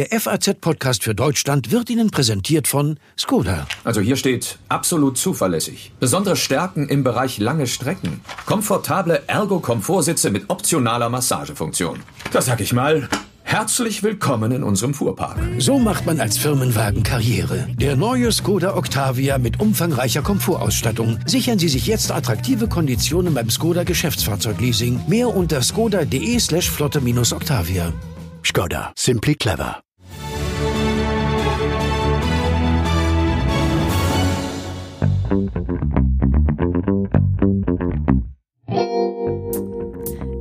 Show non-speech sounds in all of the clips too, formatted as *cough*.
Der FAZ-Podcast für Deutschland wird Ihnen präsentiert von Skoda. Also hier steht absolut zuverlässig. Besondere Stärken im Bereich lange Strecken. Komfortable Ergo-Komfortsitze mit optionaler Massagefunktion. Das sag ich mal. Herzlich willkommen in unserem Fuhrpark. So macht man als Firmenwagen Karriere. Der neue Skoda Octavia mit umfangreicher Komfortausstattung. Sichern Sie sich jetzt attraktive Konditionen beim Skoda Geschäftsfahrzeugleasing. Mehr unter skoda.de slash flotte-octavia. Skoda. Simply clever.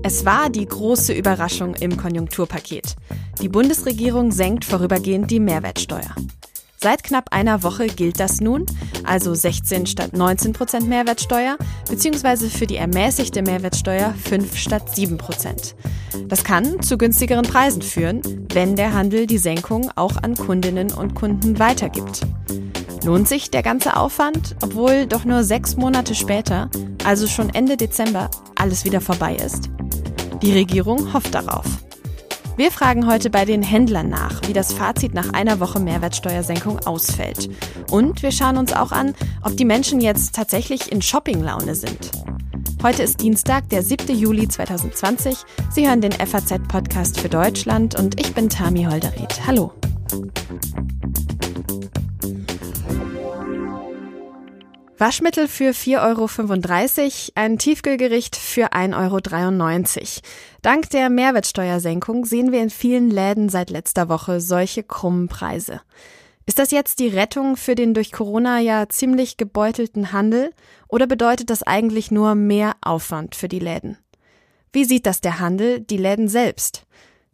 Es war die große Überraschung im Konjunkturpaket. Die Bundesregierung senkt vorübergehend die Mehrwertsteuer. Seit knapp einer Woche gilt das nun, also 16 statt 19 Prozent Mehrwertsteuer, beziehungsweise für die ermäßigte Mehrwertsteuer 5 statt 7 Prozent. Das kann zu günstigeren Preisen führen, wenn der Handel die Senkung auch an Kundinnen und Kunden weitergibt. Lohnt sich der ganze Aufwand, obwohl doch nur sechs Monate später, also schon Ende Dezember, alles wieder vorbei ist? Die Regierung hofft darauf. Wir fragen heute bei den Händlern nach, wie das Fazit nach einer Woche Mehrwertsteuersenkung ausfällt. Und wir schauen uns auch an, ob die Menschen jetzt tatsächlich in Shoppinglaune sind. Heute ist Dienstag, der 7. Juli 2020. Sie hören den FAZ-Podcast für Deutschland und ich bin Tami Holderried. Hallo. Waschmittel für 4,35 Euro, ein Tiefkühlgericht für 1,93 Euro. Dank der Mehrwertsteuersenkung sehen wir in vielen Läden seit letzter Woche solche krummen Preise. Ist das jetzt die Rettung für den durch Corona ja ziemlich gebeutelten Handel oder bedeutet das eigentlich nur mehr Aufwand für die Läden? Wie sieht das der Handel, die Läden selbst?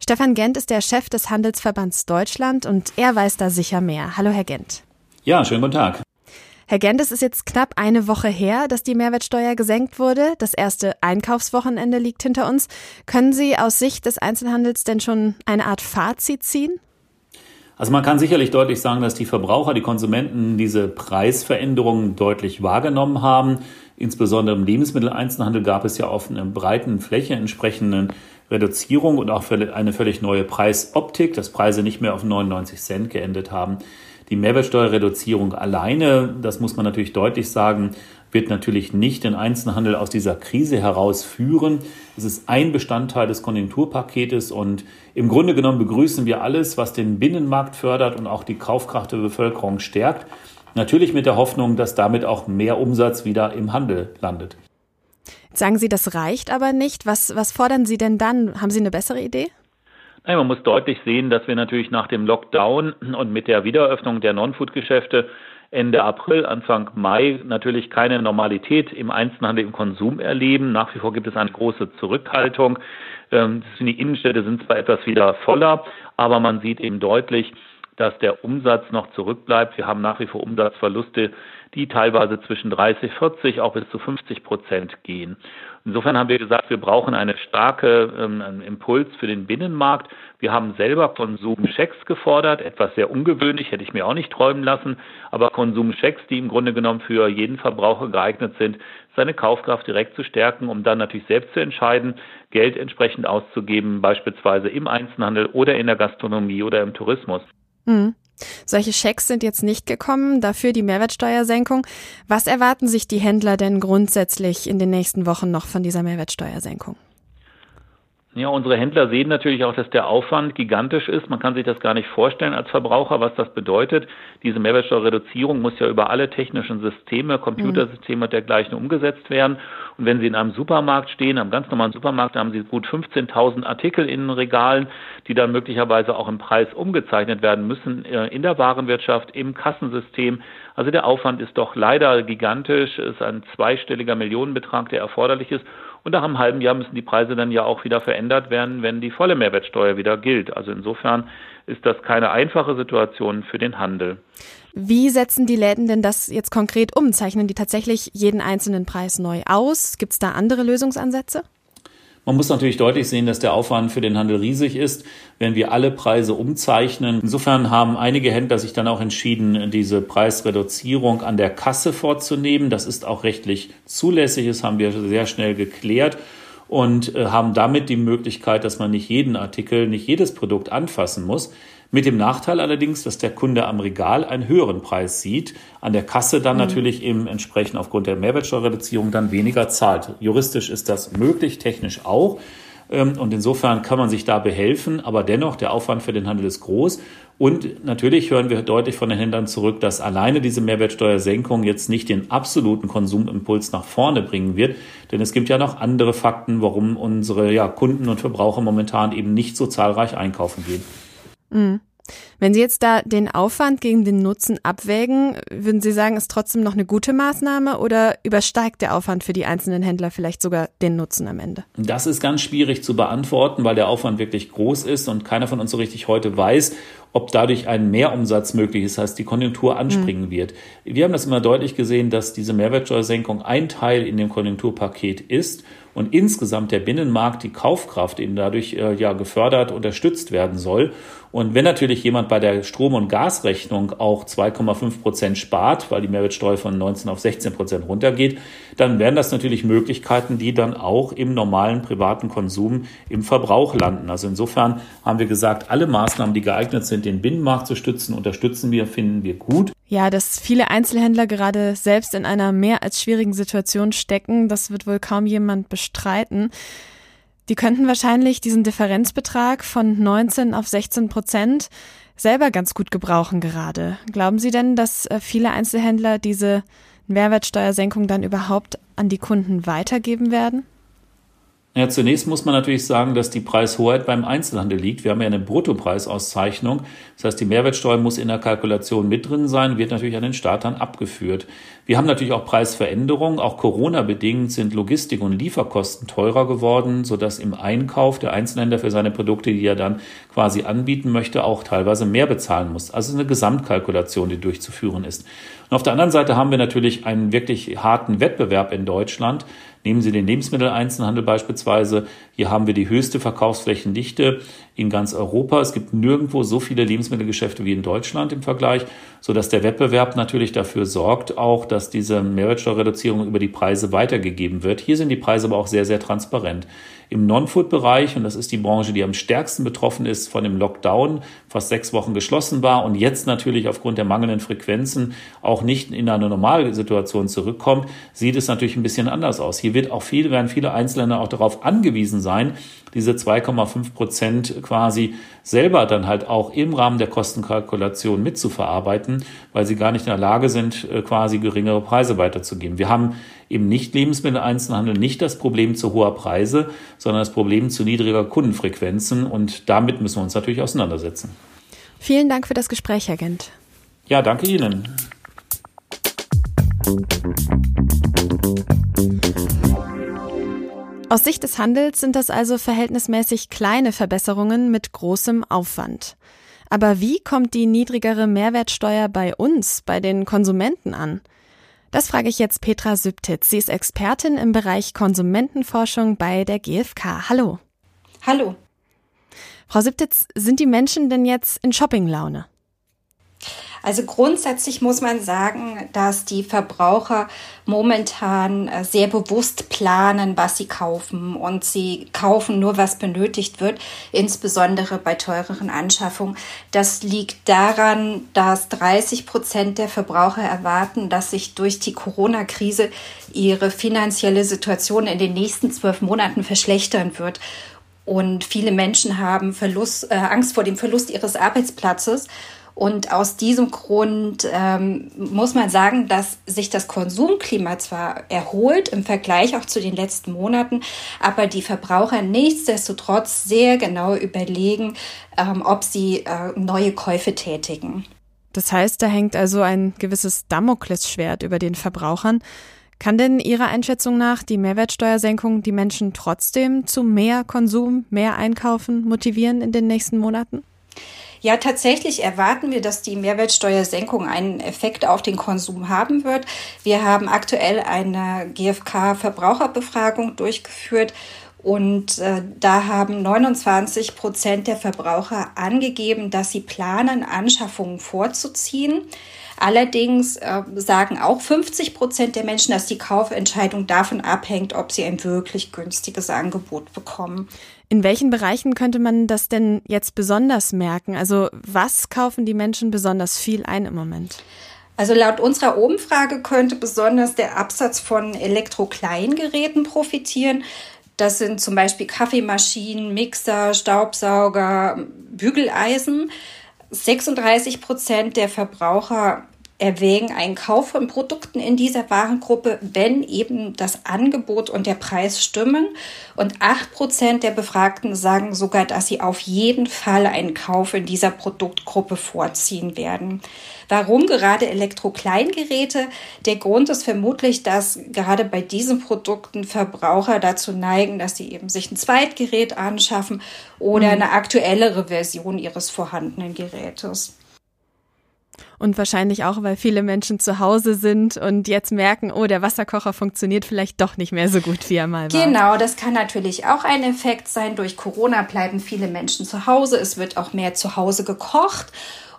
Stefan Gent ist der Chef des Handelsverbands Deutschland und er weiß da sicher mehr. Hallo, Herr Gent. Ja, schönen guten Tag. Herr Gent, es ist jetzt knapp eine Woche her, dass die Mehrwertsteuer gesenkt wurde. Das erste Einkaufswochenende liegt hinter uns. Können Sie aus Sicht des Einzelhandels denn schon eine Art Fazit ziehen? Also man kann sicherlich deutlich sagen, dass die Verbraucher, die Konsumenten diese Preisveränderungen deutlich wahrgenommen haben. Insbesondere im Lebensmitteleinzelhandel gab es ja auf einer breiten Fläche entsprechende Reduzierung und auch eine völlig neue Preisoptik, dass Preise nicht mehr auf 99 Cent geendet haben. Die Mehrwertsteuerreduzierung alleine, das muss man natürlich deutlich sagen, wird natürlich nicht den Einzelhandel aus dieser Krise herausführen. Es ist ein Bestandteil des Konjunkturpaketes und im Grunde genommen begrüßen wir alles, was den Binnenmarkt fördert und auch die Kaufkraft der Bevölkerung stärkt. Natürlich mit der Hoffnung, dass damit auch mehr Umsatz wieder im Handel landet. Sagen Sie, das reicht aber nicht. Was, was fordern Sie denn dann? Haben Sie eine bessere Idee? Man muss deutlich sehen, dass wir natürlich nach dem Lockdown und mit der Wiedereröffnung der Non-Food-Geschäfte Ende April, Anfang Mai natürlich keine Normalität im Einzelhandel, im Konsum erleben. Nach wie vor gibt es eine große Zurückhaltung. Ähm, die Innenstädte sind zwar etwas wieder voller, aber man sieht eben deutlich, dass der Umsatz noch zurückbleibt. Wir haben nach wie vor Umsatzverluste, die teilweise zwischen 30, 40, auch bis zu 50 Prozent gehen. Insofern haben wir gesagt, wir brauchen eine starke ähm, einen Impuls für den Binnenmarkt. Wir haben selber Konsumchecks gefordert, etwas sehr ungewöhnlich, hätte ich mir auch nicht träumen lassen, aber Konsumchecks, die im Grunde genommen für jeden Verbraucher geeignet sind, seine Kaufkraft direkt zu stärken, um dann natürlich selbst zu entscheiden, Geld entsprechend auszugeben, beispielsweise im Einzelhandel oder in der Gastronomie oder im Tourismus. Mhm. Solche Schecks sind jetzt nicht gekommen, dafür die Mehrwertsteuersenkung. Was erwarten sich die Händler denn grundsätzlich in den nächsten Wochen noch von dieser Mehrwertsteuersenkung? Ja, unsere Händler sehen natürlich auch, dass der Aufwand gigantisch ist. Man kann sich das gar nicht vorstellen als Verbraucher, was das bedeutet. Diese Mehrwertsteuerreduzierung muss ja über alle technischen Systeme, Computersysteme und dergleichen umgesetzt werden. Und wenn Sie in einem Supermarkt stehen, einem ganz normalen Supermarkt, haben Sie gut 15.000 Artikel in den Regalen, die dann möglicherweise auch im Preis umgezeichnet werden müssen äh, in der Warenwirtschaft, im Kassensystem. Also der Aufwand ist doch leider gigantisch. Es ist ein zweistelliger Millionenbetrag, der erforderlich ist. Und nach einem halben Jahr müssen die Preise dann ja auch wieder verändert werden, wenn die volle Mehrwertsteuer wieder gilt. Also insofern ist das keine einfache Situation für den Handel. Wie setzen die Läden denn das jetzt konkret um? Zeichnen die tatsächlich jeden einzelnen Preis neu aus? Gibt es da andere Lösungsansätze? Man muss natürlich deutlich sehen, dass der Aufwand für den Handel riesig ist, wenn wir alle Preise umzeichnen. Insofern haben einige Händler sich dann auch entschieden, diese Preisreduzierung an der Kasse vorzunehmen. Das ist auch rechtlich zulässig. Das haben wir sehr schnell geklärt und äh, haben damit die Möglichkeit, dass man nicht jeden Artikel, nicht jedes Produkt anfassen muss. Mit dem Nachteil allerdings, dass der Kunde am Regal einen höheren Preis sieht, an der Kasse dann mhm. natürlich eben entsprechend aufgrund der Mehrwertsteuerreduzierung dann weniger zahlt. Juristisch ist das möglich, technisch auch. Ähm, und insofern kann man sich da behelfen, aber dennoch, der Aufwand für den Handel ist groß. Und natürlich hören wir deutlich von den Händlern zurück, dass alleine diese Mehrwertsteuersenkung jetzt nicht den absoluten Konsumimpuls nach vorne bringen wird. Denn es gibt ja noch andere Fakten, warum unsere ja, Kunden und Verbraucher momentan eben nicht so zahlreich einkaufen gehen. Mhm. Wenn Sie jetzt da den Aufwand gegen den Nutzen abwägen, würden Sie sagen, ist trotzdem noch eine gute Maßnahme oder übersteigt der Aufwand für die einzelnen Händler vielleicht sogar den Nutzen am Ende? Das ist ganz schwierig zu beantworten, weil der Aufwand wirklich groß ist und keiner von uns so richtig heute weiß, ob dadurch ein Mehrumsatz möglich ist, heißt die Konjunktur anspringen mhm. wird. Wir haben das immer deutlich gesehen, dass diese Mehrwertsteuersenkung ein Teil in dem Konjunkturpaket ist und insgesamt der Binnenmarkt, die Kaufkraft eben dadurch äh, ja gefördert, unterstützt werden soll. Und wenn natürlich jemand bei der Strom- und Gasrechnung auch 2,5 Prozent spart, weil die Mehrwertsteuer von 19 auf 16 Prozent runtergeht, dann wären das natürlich Möglichkeiten, die dann auch im normalen privaten Konsum im Verbrauch landen. Also insofern haben wir gesagt, alle Maßnahmen, die geeignet sind, den Binnenmarkt zu stützen, unterstützen wir, finden wir gut. Ja, dass viele Einzelhändler gerade selbst in einer mehr als schwierigen Situation stecken, das wird wohl kaum jemand bestreiten. Die könnten wahrscheinlich diesen Differenzbetrag von 19 auf 16 Prozent selber ganz gut gebrauchen gerade. Glauben Sie denn, dass äh, viele Einzelhändler diese Mehrwertsteuersenkung dann überhaupt an die Kunden weitergeben werden? Ja, zunächst muss man natürlich sagen, dass die Preishoheit beim Einzelhandel liegt. Wir haben ja eine Bruttopreisauszeichnung. Das heißt, die Mehrwertsteuer muss in der Kalkulation mit drin sein, wird natürlich an den Staat dann abgeführt. Wir haben natürlich auch Preisveränderungen. Auch Corona-bedingt sind Logistik- und Lieferkosten teurer geworden, sodass im Einkauf der Einzelhändler für seine Produkte, die er dann quasi anbieten möchte, auch teilweise mehr bezahlen muss. Also eine Gesamtkalkulation, die durchzuführen ist. Und auf der anderen Seite haben wir natürlich einen wirklich harten Wettbewerb in Deutschland. Nehmen Sie den Lebensmitteleinzelhandel beispielsweise. Hier haben wir die höchste Verkaufsflächendichte in ganz Europa. Es gibt nirgendwo so viele Lebensmittelgeschäfte wie in Deutschland im Vergleich, sodass der Wettbewerb natürlich dafür sorgt auch, dass diese Mehrwertsteuerreduzierung über die Preise weitergegeben wird. Hier sind die Preise aber auch sehr, sehr transparent. Im Non-Food-Bereich, und das ist die Branche, die am stärksten betroffen ist von dem Lockdown, fast sechs Wochen geschlossen war und jetzt natürlich aufgrund der mangelnden Frequenzen auch nicht in eine normale Situation zurückkommt, sieht es natürlich ein bisschen anders aus. Hier wird auch viele, werden viele Einzelländer auch darauf angewiesen sein, diese 2,5 Prozent quasi selber dann halt auch im Rahmen der Kostenkalkulation mitzuverarbeiten, weil sie gar nicht in der Lage sind, äh, quasi geringere Preise weiterzugeben. Wir haben im Nicht-Lebensmittel-Einzelhandel nicht das Problem zu hoher Preise, sondern das Problem zu niedriger Kundenfrequenzen und damit müssen wir uns natürlich auseinandersetzen. Vielen Dank für das Gespräch, Herr Gent. Ja, danke Ihnen. Aus Sicht des Handels sind das also verhältnismäßig kleine Verbesserungen mit großem Aufwand. Aber wie kommt die niedrigere Mehrwertsteuer bei uns, bei den Konsumenten an? Das frage ich jetzt Petra Sübtitz. Sie ist Expertin im Bereich Konsumentenforschung bei der GfK. Hallo. Hallo. Frau Sübtitz, sind die Menschen denn jetzt in Shoppinglaune? Also grundsätzlich muss man sagen, dass die Verbraucher momentan äh, sehr bewusst planen, was sie kaufen und sie kaufen nur, was benötigt wird, insbesondere bei teureren Anschaffungen. Das liegt daran, dass 30 Prozent der Verbraucher erwarten, dass sich durch die Corona-Krise ihre finanzielle Situation in den nächsten zwölf Monaten verschlechtern wird. Und viele Menschen haben Verlust, äh, Angst vor dem Verlust ihres Arbeitsplatzes und aus diesem Grund ähm, muss man sagen, dass sich das Konsumklima zwar erholt im Vergleich auch zu den letzten Monaten, aber die Verbraucher nichtsdestotrotz sehr genau überlegen, ähm, ob sie äh, neue Käufe tätigen. Das heißt, da hängt also ein gewisses Damoklesschwert über den Verbrauchern. Kann denn Ihrer Einschätzung nach die Mehrwertsteuersenkung die Menschen trotzdem zu mehr Konsum, mehr Einkaufen motivieren in den nächsten Monaten? Ja, tatsächlich erwarten wir, dass die Mehrwertsteuersenkung einen Effekt auf den Konsum haben wird. Wir haben aktuell eine GfK-Verbraucherbefragung durchgeführt und äh, da haben 29 Prozent der Verbraucher angegeben, dass sie planen, Anschaffungen vorzuziehen. Allerdings äh, sagen auch 50 Prozent der Menschen, dass die Kaufentscheidung davon abhängt, ob sie ein wirklich günstiges Angebot bekommen. In welchen Bereichen könnte man das denn jetzt besonders merken? Also was kaufen die Menschen besonders viel ein im Moment? Also laut unserer Umfrage könnte besonders der Absatz von Elektrokleingeräten profitieren. Das sind zum Beispiel Kaffeemaschinen, Mixer, Staubsauger, Bügeleisen. 36 Prozent der Verbraucher erwägen einen Kauf von Produkten in dieser Warengruppe, wenn eben das Angebot und der Preis stimmen. Und acht Prozent der Befragten sagen sogar, dass sie auf jeden Fall einen Kauf in dieser Produktgruppe vorziehen werden. Warum gerade Elektrokleingeräte? Der Grund ist vermutlich, dass gerade bei diesen Produkten Verbraucher dazu neigen, dass sie eben sich ein Zweitgerät anschaffen oder mhm. eine aktuellere Version ihres vorhandenen Gerätes. Und wahrscheinlich auch, weil viele Menschen zu Hause sind und jetzt merken, oh, der Wasserkocher funktioniert vielleicht doch nicht mehr so gut, wie er mal war. Genau, das kann natürlich auch ein Effekt sein. Durch Corona bleiben viele Menschen zu Hause. Es wird auch mehr zu Hause gekocht.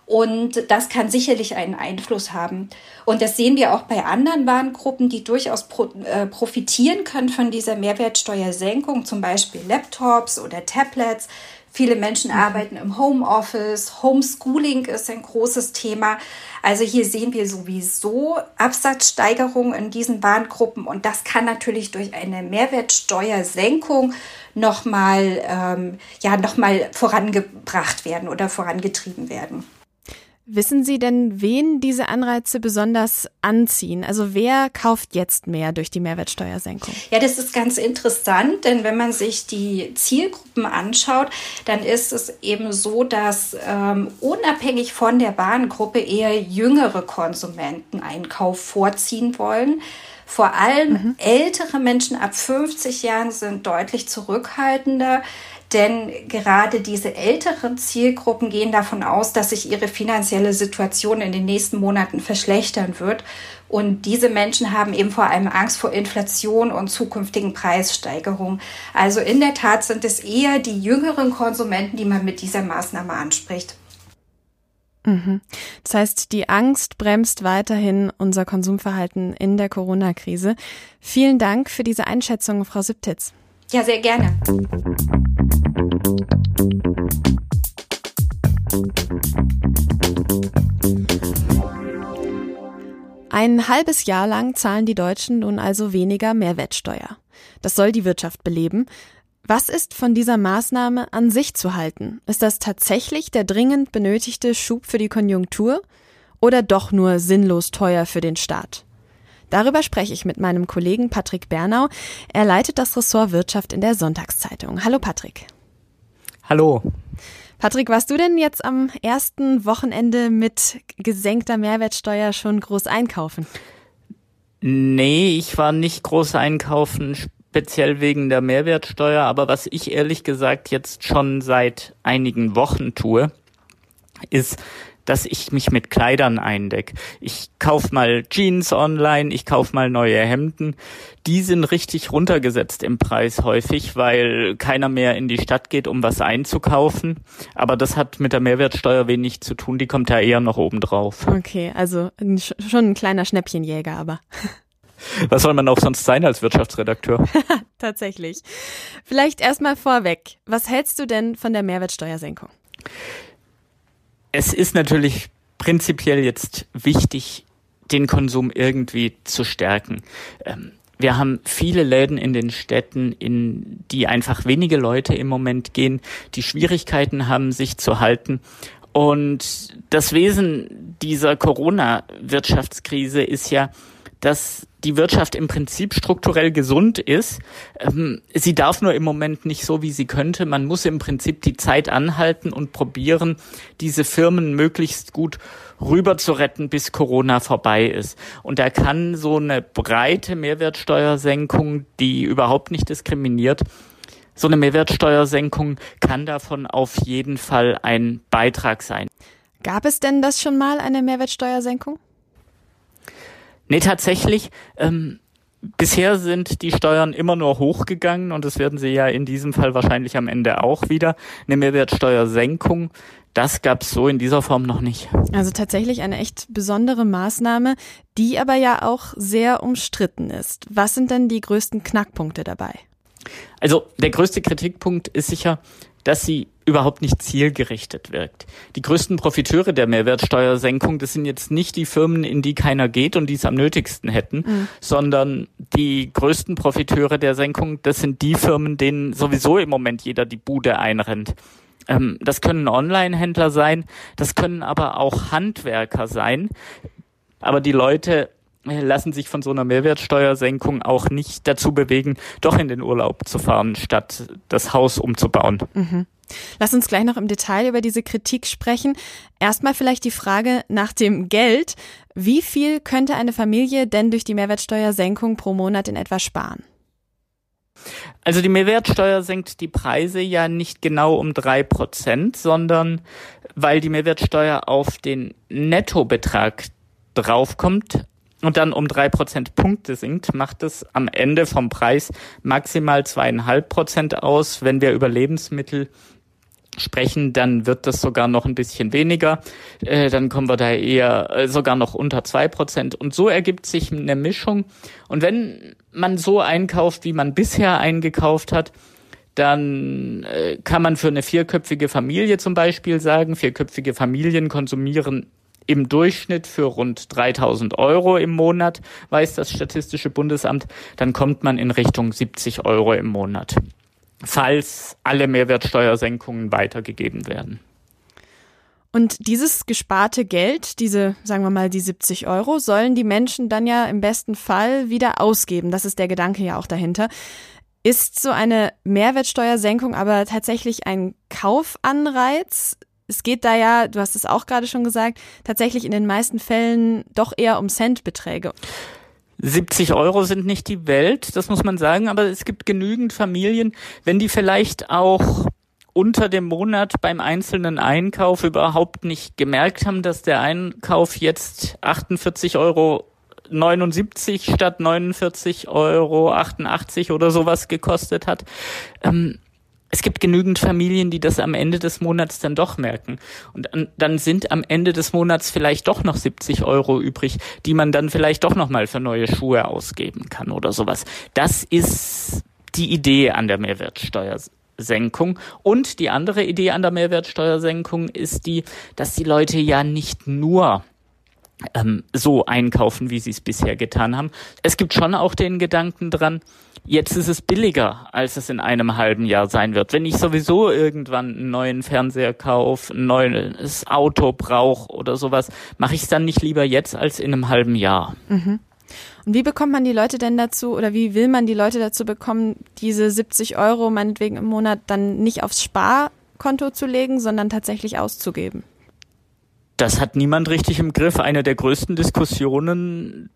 Und das kann sicherlich einen Einfluss haben. Und das sehen wir auch bei anderen Warengruppen, die durchaus pro, äh, profitieren können von dieser Mehrwertsteuersenkung, zum Beispiel Laptops oder Tablets. Viele Menschen mhm. arbeiten im Homeoffice. Homeschooling ist ein großes Thema. Also hier sehen wir sowieso Absatzsteigerungen in diesen Warengruppen und das kann natürlich durch eine Mehrwertsteuersenkung nochmal ähm, ja, noch vorangebracht werden oder vorangetrieben werden. Wissen Sie denn, wen diese Anreize besonders anziehen? Also wer kauft jetzt mehr durch die Mehrwertsteuersenkung? Ja, das ist ganz interessant, denn wenn man sich die Zielgruppen anschaut, dann ist es eben so, dass ähm, unabhängig von der Warengruppe eher jüngere Konsumenten einen Kauf vorziehen wollen. Vor allem mhm. ältere Menschen ab 50 Jahren sind deutlich zurückhaltender. Denn gerade diese älteren Zielgruppen gehen davon aus, dass sich ihre finanzielle Situation in den nächsten Monaten verschlechtern wird. Und diese Menschen haben eben vor allem Angst vor Inflation und zukünftigen Preissteigerungen. Also in der Tat sind es eher die jüngeren Konsumenten, die man mit dieser Maßnahme anspricht. Mhm. Das heißt, die Angst bremst weiterhin unser Konsumverhalten in der Corona-Krise. Vielen Dank für diese Einschätzung, Frau Siptitz. Ja, sehr gerne. Ein halbes Jahr lang zahlen die Deutschen nun also weniger Mehrwertsteuer. Das soll die Wirtschaft beleben. Was ist von dieser Maßnahme an sich zu halten? Ist das tatsächlich der dringend benötigte Schub für die Konjunktur oder doch nur sinnlos teuer für den Staat? Darüber spreche ich mit meinem Kollegen Patrick Bernau. Er leitet das Ressort Wirtschaft in der Sonntagszeitung. Hallo Patrick. Hallo. Patrick, warst du denn jetzt am ersten Wochenende mit gesenkter Mehrwertsteuer schon groß einkaufen? Nee, ich war nicht groß einkaufen, speziell wegen der Mehrwertsteuer. Aber was ich ehrlich gesagt jetzt schon seit einigen Wochen tue, ist dass ich mich mit Kleidern eindeck. Ich kauf mal Jeans online, ich kauf mal neue Hemden. Die sind richtig runtergesetzt im Preis häufig, weil keiner mehr in die Stadt geht, um was einzukaufen. Aber das hat mit der Mehrwertsteuer wenig zu tun, die kommt ja eher noch oben drauf. Okay, also schon ein kleiner Schnäppchenjäger, aber. *laughs* Was soll man auch sonst sein als Wirtschaftsredakteur? *laughs* Tatsächlich. Vielleicht erstmal vorweg. Was hältst du denn von der Mehrwertsteuersenkung? Es ist natürlich prinzipiell jetzt wichtig, den Konsum irgendwie zu stärken. Ähm, wir haben viele Läden in den Städten, in die einfach wenige Leute im Moment gehen, die Schwierigkeiten haben, sich zu halten. Und das Wesen dieser Corona-Wirtschaftskrise ist ja, dass die Wirtschaft im Prinzip strukturell gesund ist. Ähm, sie darf nur im Moment nicht so, wie sie könnte. Man muss im Prinzip die Zeit anhalten und probieren, diese Firmen möglichst gut rüber zu retten, bis Corona vorbei ist. Und da kann so eine breite Mehrwertsteuersenkung, die überhaupt nicht diskriminiert, so eine Mehrwertsteuersenkung kann davon auf jeden Fall ein Beitrag sein. Gab es denn das schon mal, eine Mehrwertsteuersenkung? Nee, tatsächlich. Ähm, Bisher sind die Steuern immer nur hochgegangen und das werden sie ja in diesem Fall wahrscheinlich am Ende auch wieder. Eine Mehrwertsteuersenkung, das gab es so in dieser Form noch nicht. Also tatsächlich eine echt besondere Maßnahme, die aber ja auch sehr umstritten ist. Was sind denn die größten Knackpunkte dabei? Also der größte Kritikpunkt ist sicher, dass sie überhaupt nicht zielgerichtet wirkt. Die größten Profiteure der Mehrwertsteuersenkung, das sind jetzt nicht die Firmen, in die keiner geht und die es am nötigsten hätten, mhm. sondern die größten Profiteure der Senkung, das sind die Firmen, denen sowieso im Moment jeder die Bude einrennt. Ähm, das können Online-Händler sein, das können aber auch Handwerker sein. Aber die Leute lassen sich von so einer Mehrwertsteuersenkung auch nicht dazu bewegen, doch in den Urlaub zu fahren, statt das Haus umzubauen. Mhm. Lass uns gleich noch im Detail über diese Kritik sprechen. Erstmal vielleicht die Frage nach dem Geld. Wie viel könnte eine Familie denn durch die Mehrwertsteuersenkung pro Monat in etwa sparen? Also die Mehrwertsteuer senkt die Preise ja nicht genau um drei Prozent, sondern weil die Mehrwertsteuer auf den Nettobetrag draufkommt, und dann um drei Prozentpunkte sinkt, macht es am Ende vom Preis maximal zweieinhalb Prozent aus. Wenn wir über Lebensmittel sprechen, dann wird das sogar noch ein bisschen weniger. Äh, dann kommen wir da eher äh, sogar noch unter zwei Prozent. Und so ergibt sich eine Mischung. Und wenn man so einkauft, wie man bisher eingekauft hat, dann äh, kann man für eine vierköpfige Familie zum Beispiel sagen, vierköpfige Familien konsumieren im Durchschnitt für rund 3000 Euro im Monat, weiß das Statistische Bundesamt, dann kommt man in Richtung 70 Euro im Monat, falls alle Mehrwertsteuersenkungen weitergegeben werden. Und dieses gesparte Geld, diese, sagen wir mal, die 70 Euro, sollen die Menschen dann ja im besten Fall wieder ausgeben. Das ist der Gedanke ja auch dahinter. Ist so eine Mehrwertsteuersenkung aber tatsächlich ein Kaufanreiz? Es geht da ja, du hast es auch gerade schon gesagt, tatsächlich in den meisten Fällen doch eher um Centbeträge. 70 Euro sind nicht die Welt, das muss man sagen, aber es gibt genügend Familien, wenn die vielleicht auch unter dem Monat beim einzelnen Einkauf überhaupt nicht gemerkt haben, dass der Einkauf jetzt 48 Euro 79 statt 49 Euro 88 oder sowas gekostet hat. Ähm, es gibt genügend Familien, die das am Ende des Monats dann doch merken. Und dann sind am Ende des Monats vielleicht doch noch 70 Euro übrig, die man dann vielleicht doch noch mal für neue Schuhe ausgeben kann oder sowas. Das ist die Idee an der Mehrwertsteuersenkung. Und die andere Idee an der Mehrwertsteuersenkung ist die, dass die Leute ja nicht nur ähm, so einkaufen, wie sie es bisher getan haben. Es gibt schon auch den Gedanken dran, jetzt ist es billiger, als es in einem halben Jahr sein wird. Wenn ich sowieso irgendwann einen neuen Fernseher kaufe, ein neues Auto brauche oder sowas, mache ich es dann nicht lieber jetzt als in einem halben Jahr. Mhm. Und wie bekommt man die Leute denn dazu oder wie will man die Leute dazu bekommen, diese 70 Euro meinetwegen im Monat dann nicht aufs Sparkonto zu legen, sondern tatsächlich auszugeben? Das hat niemand richtig im Griff. Eine der größten Diskussionen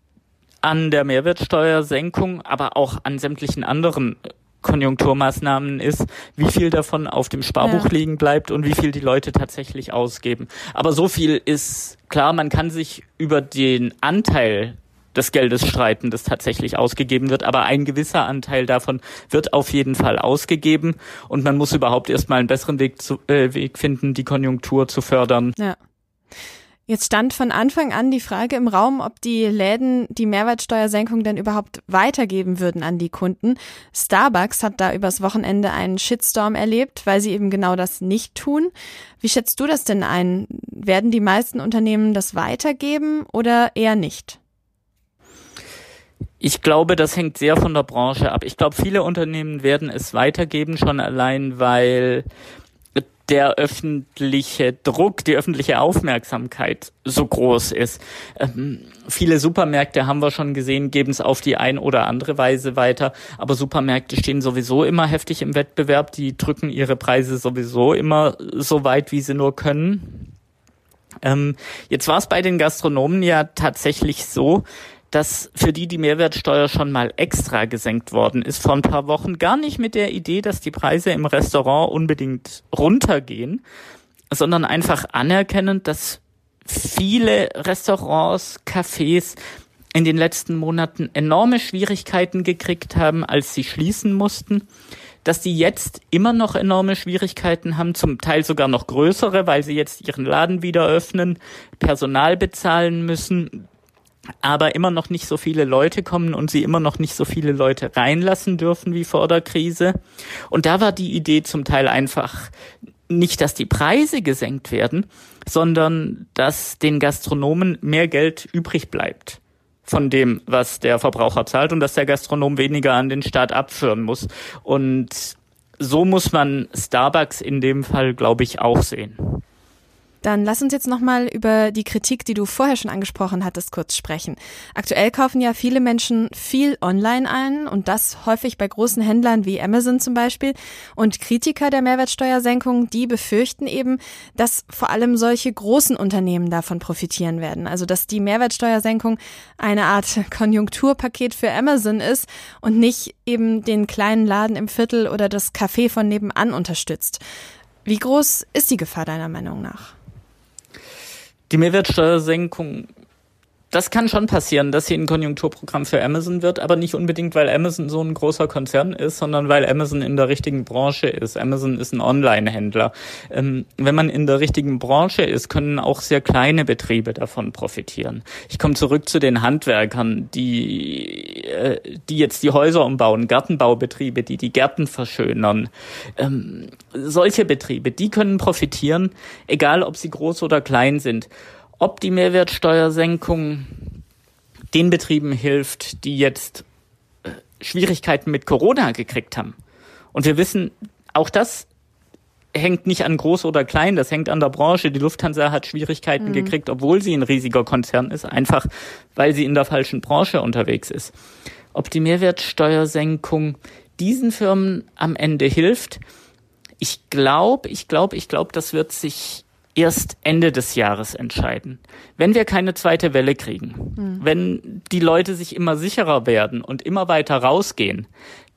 an der Mehrwertsteuersenkung, aber auch an sämtlichen anderen Konjunkturmaßnahmen ist, wie viel davon auf dem Sparbuch ja. liegen bleibt und wie viel die Leute tatsächlich ausgeben. Aber so viel ist klar, man kann sich über den Anteil des Geldes streiten, das tatsächlich ausgegeben wird, aber ein gewisser Anteil davon wird auf jeden Fall ausgegeben und man muss überhaupt erstmal einen besseren Weg, zu, äh, Weg finden, die Konjunktur zu fördern. Ja. Jetzt stand von Anfang an die Frage im Raum, ob die Läden die Mehrwertsteuersenkung denn überhaupt weitergeben würden an die Kunden. Starbucks hat da übers Wochenende einen Shitstorm erlebt, weil sie eben genau das nicht tun. Wie schätzt du das denn ein? Werden die meisten Unternehmen das weitergeben oder eher nicht? Ich glaube, das hängt sehr von der Branche ab. Ich glaube, viele Unternehmen werden es weitergeben, schon allein, weil der öffentliche Druck, die öffentliche Aufmerksamkeit so groß ist. Ähm, viele Supermärkte haben wir schon gesehen, geben es auf die ein oder andere Weise weiter, aber Supermärkte stehen sowieso immer heftig im Wettbewerb, die drücken ihre Preise sowieso immer so weit, wie sie nur können. Ähm, jetzt war es bei den Gastronomen ja tatsächlich so, dass für die die Mehrwertsteuer schon mal extra gesenkt worden ist vor ein paar Wochen, gar nicht mit der Idee, dass die Preise im Restaurant unbedingt runtergehen, sondern einfach anerkennend, dass viele Restaurants, Cafés in den letzten Monaten enorme Schwierigkeiten gekriegt haben, als sie schließen mussten, dass die jetzt immer noch enorme Schwierigkeiten haben, zum Teil sogar noch größere, weil sie jetzt ihren Laden wieder öffnen, Personal bezahlen müssen, aber immer noch nicht so viele Leute kommen und sie immer noch nicht so viele Leute reinlassen dürfen wie vor der Krise. Und da war die Idee zum Teil einfach nicht, dass die Preise gesenkt werden, sondern dass den Gastronomen mehr Geld übrig bleibt von dem, was der Verbraucher zahlt und dass der Gastronom weniger an den Staat abführen muss. Und so muss man Starbucks in dem Fall, glaube ich, auch sehen. Dann lass uns jetzt nochmal über die Kritik, die du vorher schon angesprochen hattest, kurz sprechen. Aktuell kaufen ja viele Menschen viel online ein und das häufig bei großen Händlern wie Amazon zum Beispiel. Und Kritiker der Mehrwertsteuersenkung, die befürchten eben, dass vor allem solche großen Unternehmen davon profitieren werden. Also dass die Mehrwertsteuersenkung eine Art *laughs* Konjunkturpaket für Amazon ist und nicht eben den kleinen Laden im Viertel oder das Café von nebenan unterstützt. Wie groß ist die Gefahr deiner Meinung nach? Die Mehrwertsteuersenkung das kann schon passieren, dass sie ein Konjunkturprogramm für Amazon wird, aber nicht unbedingt, weil Amazon so ein großer Konzern ist, sondern weil Amazon in der richtigen Branche ist. Amazon ist ein Online-Händler. Ähm, wenn man in der richtigen Branche ist, können auch sehr kleine Betriebe davon profitieren. Ich komme zurück zu den Handwerkern, die, äh, die jetzt die Häuser umbauen, Gartenbaubetriebe, die die Gärten verschönern. Ähm, solche Betriebe, die können profitieren, egal ob sie groß oder klein sind ob die Mehrwertsteuersenkung den Betrieben hilft, die jetzt äh, Schwierigkeiten mit Corona gekriegt haben. Und wir wissen, auch das hängt nicht an groß oder klein, das hängt an der Branche. Die Lufthansa hat Schwierigkeiten mhm. gekriegt, obwohl sie ein riesiger Konzern ist, einfach weil sie in der falschen Branche unterwegs ist. Ob die Mehrwertsteuersenkung diesen Firmen am Ende hilft, ich glaube, ich glaube, ich glaube, das wird sich erst Ende des Jahres entscheiden. Wenn wir keine zweite Welle kriegen, mhm. wenn die Leute sich immer sicherer werden und immer weiter rausgehen,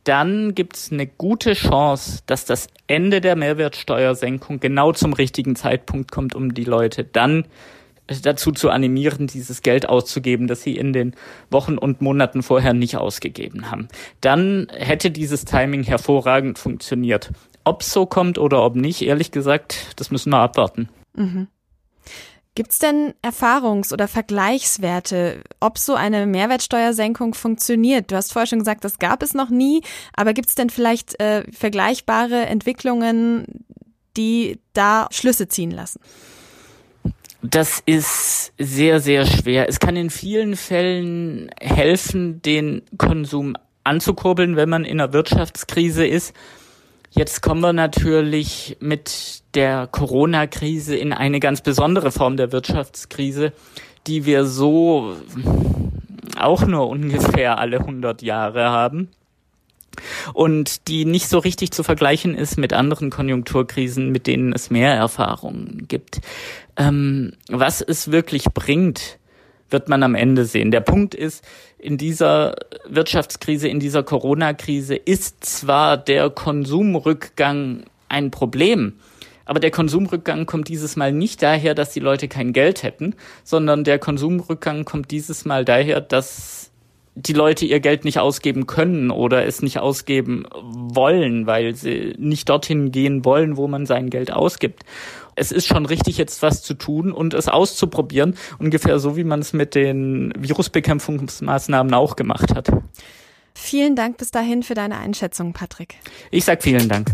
dann gibt es eine gute Chance, dass das Ende der Mehrwertsteuersenkung genau zum richtigen Zeitpunkt kommt, um die Leute dann dazu zu animieren, dieses Geld auszugeben, das sie in den Wochen und Monaten vorher nicht ausgegeben haben. Dann hätte dieses Timing hervorragend funktioniert. Ob es so kommt oder ob nicht, ehrlich gesagt, das müssen wir abwarten. Mhm. Gibt es denn Erfahrungs- oder Vergleichswerte, ob so eine Mehrwertsteuersenkung funktioniert? Du hast vorher schon gesagt, das gab es noch nie, aber gibt es denn vielleicht äh, vergleichbare Entwicklungen, die da Schlüsse ziehen lassen? Das ist sehr, sehr schwer. Es kann in vielen Fällen helfen, den Konsum anzukurbeln, wenn man in einer Wirtschaftskrise ist. Jetzt kommen wir natürlich mit der Corona-Krise in eine ganz besondere Form der Wirtschaftskrise, die wir so auch nur ungefähr alle 100 Jahre haben und die nicht so richtig zu vergleichen ist mit anderen Konjunkturkrisen, mit denen es mehr Erfahrungen gibt. Ähm, was es wirklich bringt, wird man am Ende sehen. Der Punkt ist, in dieser Wirtschaftskrise, in dieser Corona-Krise ist zwar der Konsumrückgang ein Problem, aber der Konsumrückgang kommt dieses Mal nicht daher, dass die Leute kein Geld hätten, sondern der Konsumrückgang kommt dieses Mal daher, dass die Leute ihr Geld nicht ausgeben können oder es nicht ausgeben wollen, weil sie nicht dorthin gehen wollen, wo man sein Geld ausgibt es ist schon richtig, jetzt was zu tun und es auszuprobieren, ungefähr so, wie man es mit den Virusbekämpfungsmaßnahmen auch gemacht hat. Vielen Dank bis dahin für deine Einschätzung, Patrick. Ich sag vielen Dank.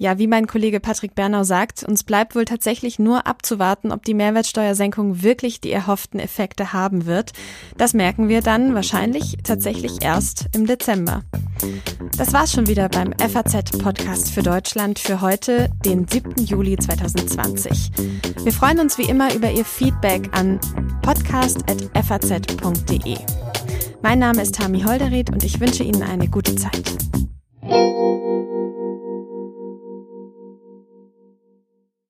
Ja, wie mein Kollege Patrick Bernau sagt, uns bleibt wohl tatsächlich nur abzuwarten, ob die Mehrwertsteuersenkung wirklich die erhofften Effekte haben wird. Das merken wir dann wahrscheinlich tatsächlich erst im Dezember. Das war's schon wieder beim FAZ Podcast für Deutschland für heute, den 7. Juli 2020. Wir freuen uns wie immer über Ihr Feedback an podcast.faz.de. Mein Name ist Tami Holderried und ich wünsche Ihnen eine gute Zeit.